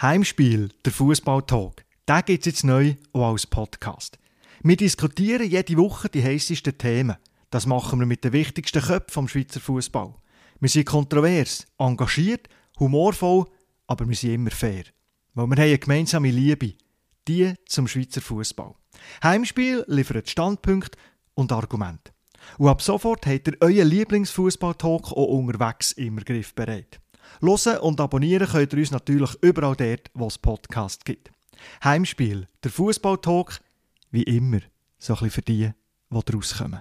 Heimspiel, der Fußballtalk, den gibt es jetzt neu auch als Podcast. Wir diskutieren jede Woche die heißesten Themen. Das machen wir mit den wichtigsten Köpfen vom Schweizer Fußball. Wir sind kontrovers, engagiert, humorvoll, aber wir sind immer fair. Weil wir haben eine gemeinsame Liebe, die zum Schweizer Fußball. Heimspiel liefert Standpunkte und Argumente. Und ab sofort habt ihr euren Lieblingsfußball-Talk auch unterwegs immer griffbereit. Hören und abonnieren könnt ihr uns natürlich überall dort, wo es Podcasts gibt. Heimspiel, der Fußball-Talk, wie immer, so ein bisschen für die, die rauskommen.